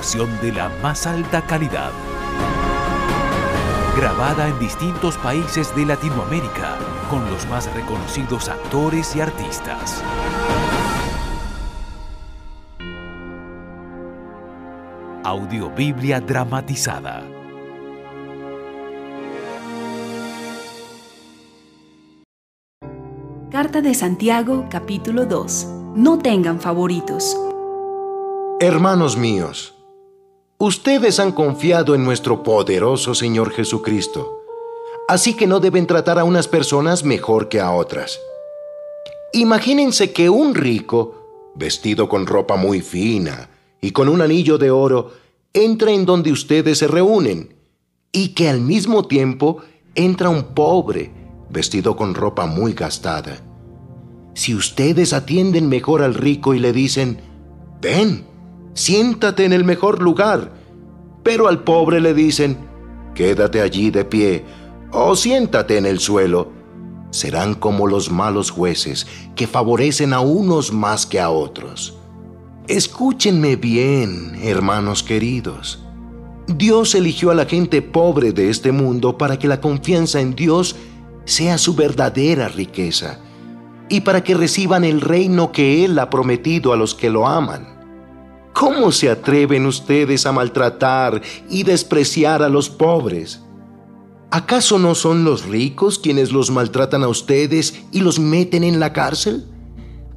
Producción de la más alta calidad. Grabada en distintos países de Latinoamérica con los más reconocidos actores y artistas. Audiobiblia dramatizada. Carta de Santiago capítulo 2. No tengan favoritos. Hermanos míos, ustedes han confiado en nuestro poderoso Señor Jesucristo, así que no deben tratar a unas personas mejor que a otras. Imagínense que un rico, vestido con ropa muy fina y con un anillo de oro, entra en donde ustedes se reúnen, y que al mismo tiempo entra un pobre, vestido con ropa muy gastada. Si ustedes atienden mejor al rico y le dicen, ven, siéntate en el mejor lugar. Pero al pobre le dicen, quédate allí de pie o siéntate en el suelo. Serán como los malos jueces que favorecen a unos más que a otros. Escúchenme bien, hermanos queridos. Dios eligió a la gente pobre de este mundo para que la confianza en Dios sea su verdadera riqueza y para que reciban el reino que Él ha prometido a los que lo aman. ¿Cómo se atreven ustedes a maltratar y despreciar a los pobres? ¿Acaso no son los ricos quienes los maltratan a ustedes y los meten en la cárcel?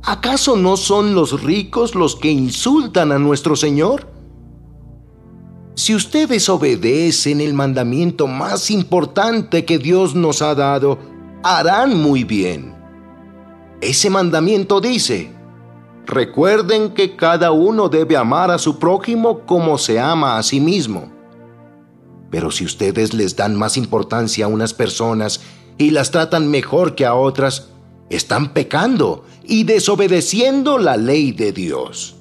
¿Acaso no son los ricos los que insultan a nuestro Señor? Si ustedes obedecen el mandamiento más importante que Dios nos ha dado, harán muy bien. Ese mandamiento dice, Recuerden que cada uno debe amar a su prójimo como se ama a sí mismo. Pero si ustedes les dan más importancia a unas personas y las tratan mejor que a otras, están pecando y desobedeciendo la ley de Dios.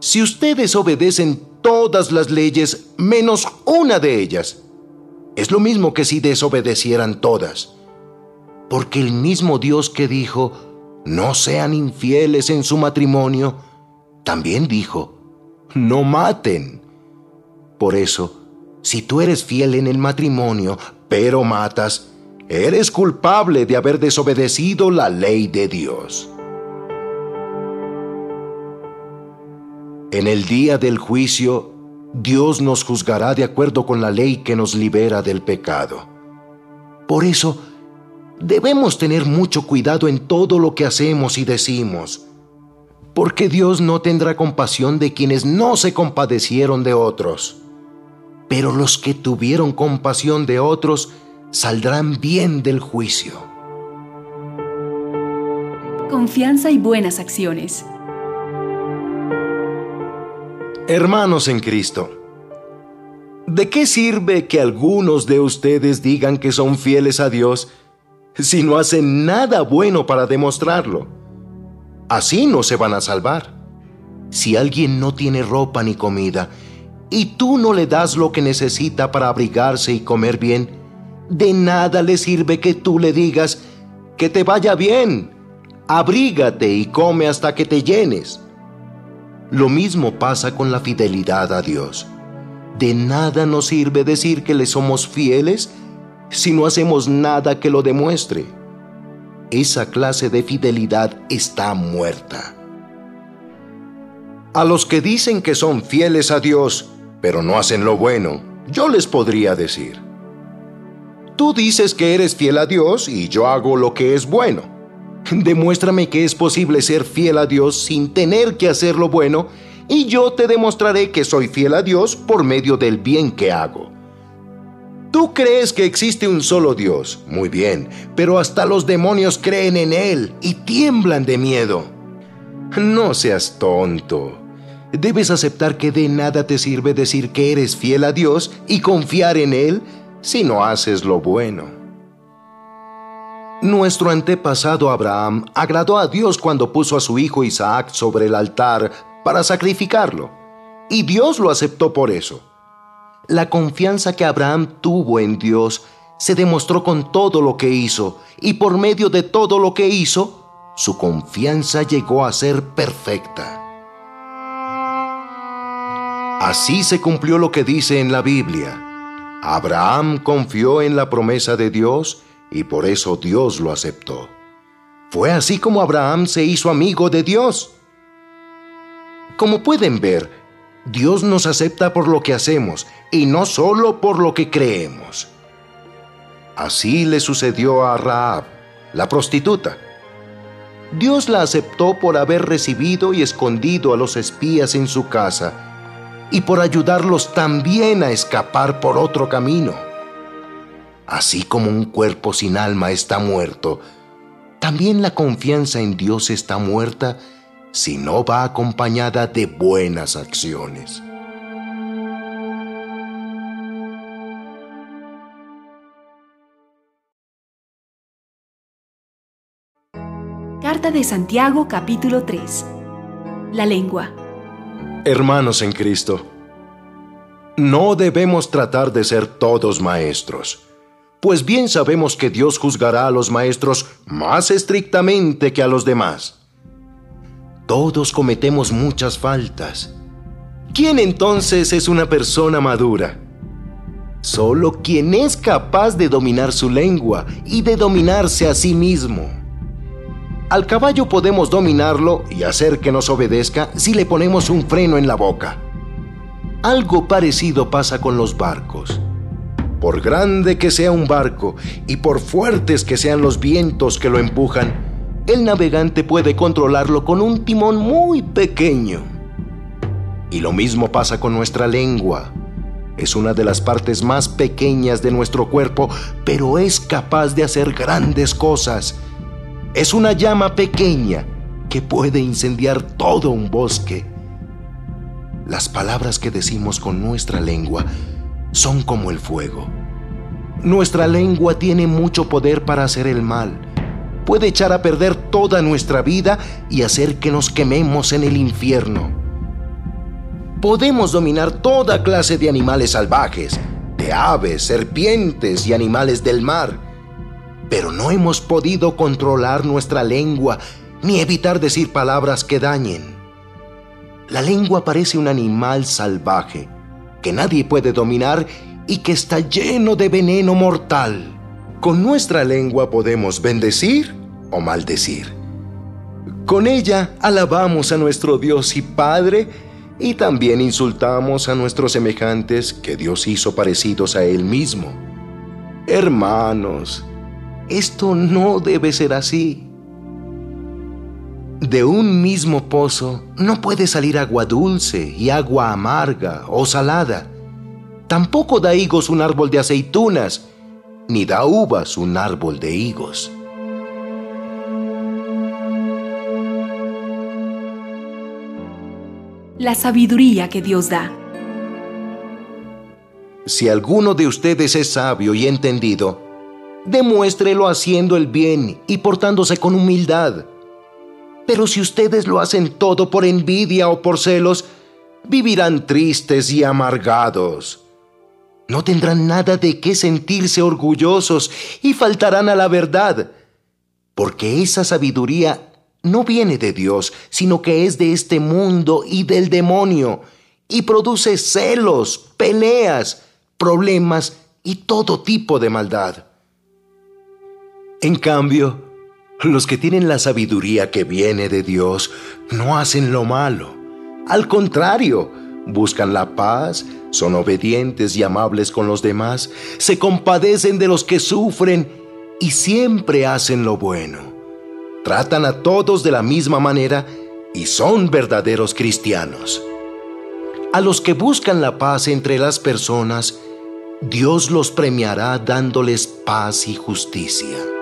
Si ustedes obedecen todas las leyes menos una de ellas, es lo mismo que si desobedecieran todas. Porque el mismo Dios que dijo, no sean infieles en su matrimonio, también dijo, no maten. Por eso, si tú eres fiel en el matrimonio, pero matas, eres culpable de haber desobedecido la ley de Dios. En el día del juicio, Dios nos juzgará de acuerdo con la ley que nos libera del pecado. Por eso, Debemos tener mucho cuidado en todo lo que hacemos y decimos, porque Dios no tendrá compasión de quienes no se compadecieron de otros. Pero los que tuvieron compasión de otros saldrán bien del juicio. Confianza y buenas acciones. Hermanos en Cristo, ¿de qué sirve que algunos de ustedes digan que son fieles a Dios si no hacen nada bueno para demostrarlo. Así no se van a salvar. Si alguien no tiene ropa ni comida, y tú no le das lo que necesita para abrigarse y comer bien, de nada le sirve que tú le digas que te vaya bien, abrígate y come hasta que te llenes. Lo mismo pasa con la fidelidad a Dios. De nada nos sirve decir que le somos fieles si no hacemos nada que lo demuestre. Esa clase de fidelidad está muerta. A los que dicen que son fieles a Dios, pero no hacen lo bueno, yo les podría decir, tú dices que eres fiel a Dios y yo hago lo que es bueno. Demuéstrame que es posible ser fiel a Dios sin tener que hacer lo bueno y yo te demostraré que soy fiel a Dios por medio del bien que hago. Tú crees que existe un solo Dios, muy bien, pero hasta los demonios creen en Él y tiemblan de miedo. No seas tonto. Debes aceptar que de nada te sirve decir que eres fiel a Dios y confiar en Él si no haces lo bueno. Nuestro antepasado Abraham agradó a Dios cuando puso a su hijo Isaac sobre el altar para sacrificarlo, y Dios lo aceptó por eso. La confianza que Abraham tuvo en Dios se demostró con todo lo que hizo, y por medio de todo lo que hizo, su confianza llegó a ser perfecta. Así se cumplió lo que dice en la Biblia. Abraham confió en la promesa de Dios y por eso Dios lo aceptó. Fue así como Abraham se hizo amigo de Dios. Como pueden ver, Dios nos acepta por lo que hacemos y no solo por lo que creemos. Así le sucedió a Raab, la prostituta. Dios la aceptó por haber recibido y escondido a los espías en su casa y por ayudarlos también a escapar por otro camino. Así como un cuerpo sin alma está muerto, también la confianza en Dios está muerta si no va acompañada de buenas acciones. Carta de Santiago capítulo 3 La lengua Hermanos en Cristo, no debemos tratar de ser todos maestros, pues bien sabemos que Dios juzgará a los maestros más estrictamente que a los demás. Todos cometemos muchas faltas. ¿Quién entonces es una persona madura? Solo quien es capaz de dominar su lengua y de dominarse a sí mismo. Al caballo podemos dominarlo y hacer que nos obedezca si le ponemos un freno en la boca. Algo parecido pasa con los barcos. Por grande que sea un barco y por fuertes que sean los vientos que lo empujan, el navegante puede controlarlo con un timón muy pequeño. Y lo mismo pasa con nuestra lengua. Es una de las partes más pequeñas de nuestro cuerpo, pero es capaz de hacer grandes cosas es una llama pequeña que puede incendiar todo un bosque. Las palabras que decimos con nuestra lengua son como el fuego. Nuestra lengua tiene mucho poder para hacer el mal. Puede echar a perder toda nuestra vida y hacer que nos quememos en el infierno. Podemos dominar toda clase de animales salvajes, de aves, serpientes y animales del mar pero no hemos podido controlar nuestra lengua ni evitar decir palabras que dañen. La lengua parece un animal salvaje que nadie puede dominar y que está lleno de veneno mortal. Con nuestra lengua podemos bendecir o maldecir. Con ella alabamos a nuestro Dios y Padre y también insultamos a nuestros semejantes que Dios hizo parecidos a Él mismo. Hermanos, esto no debe ser así. De un mismo pozo no puede salir agua dulce y agua amarga o salada. Tampoco da higos un árbol de aceitunas, ni da uvas un árbol de higos. La sabiduría que Dios da. Si alguno de ustedes es sabio y entendido, demuéstrelo haciendo el bien y portándose con humildad. Pero si ustedes lo hacen todo por envidia o por celos, vivirán tristes y amargados. No tendrán nada de qué sentirse orgullosos y faltarán a la verdad, porque esa sabiduría no viene de Dios, sino que es de este mundo y del demonio, y produce celos, peleas, problemas y todo tipo de maldad. En cambio, los que tienen la sabiduría que viene de Dios no hacen lo malo. Al contrario, buscan la paz, son obedientes y amables con los demás, se compadecen de los que sufren y siempre hacen lo bueno. Tratan a todos de la misma manera y son verdaderos cristianos. A los que buscan la paz entre las personas, Dios los premiará dándoles paz y justicia.